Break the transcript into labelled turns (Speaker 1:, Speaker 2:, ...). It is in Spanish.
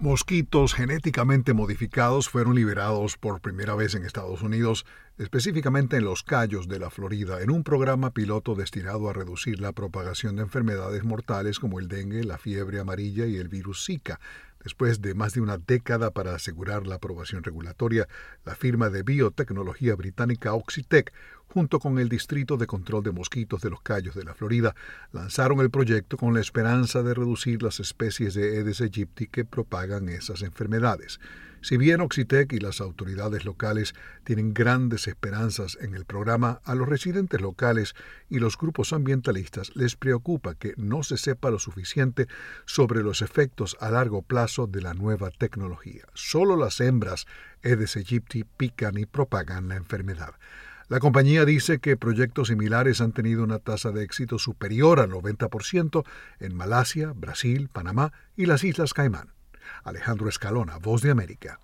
Speaker 1: Mosquitos genéticamente modificados fueron liberados por primera vez en Estados Unidos, específicamente en los Cayos de la Florida, en un programa piloto destinado a reducir la propagación de enfermedades mortales como el dengue, la fiebre amarilla y el virus Zika, Después de más de una década para asegurar la aprobación regulatoria, la firma de biotecnología británica Oxitec, junto con el Distrito de Control de Mosquitos de los Cayos de la Florida, lanzaron el proyecto con la esperanza de reducir las especies de Aedes aegypti que propagan esas enfermedades. Si bien Oxitec y las autoridades locales tienen grandes esperanzas en el programa, a los residentes locales y los grupos ambientalistas les preocupa que no se sepa lo suficiente sobre los efectos a largo plazo de la nueva tecnología. Solo las hembras Aedes aegypti pican y propagan la enfermedad. La compañía dice que proyectos similares han tenido una tasa de éxito superior al 90% en Malasia, Brasil, Panamá y las Islas Caimán. Alejandro Escalona, Voz de América.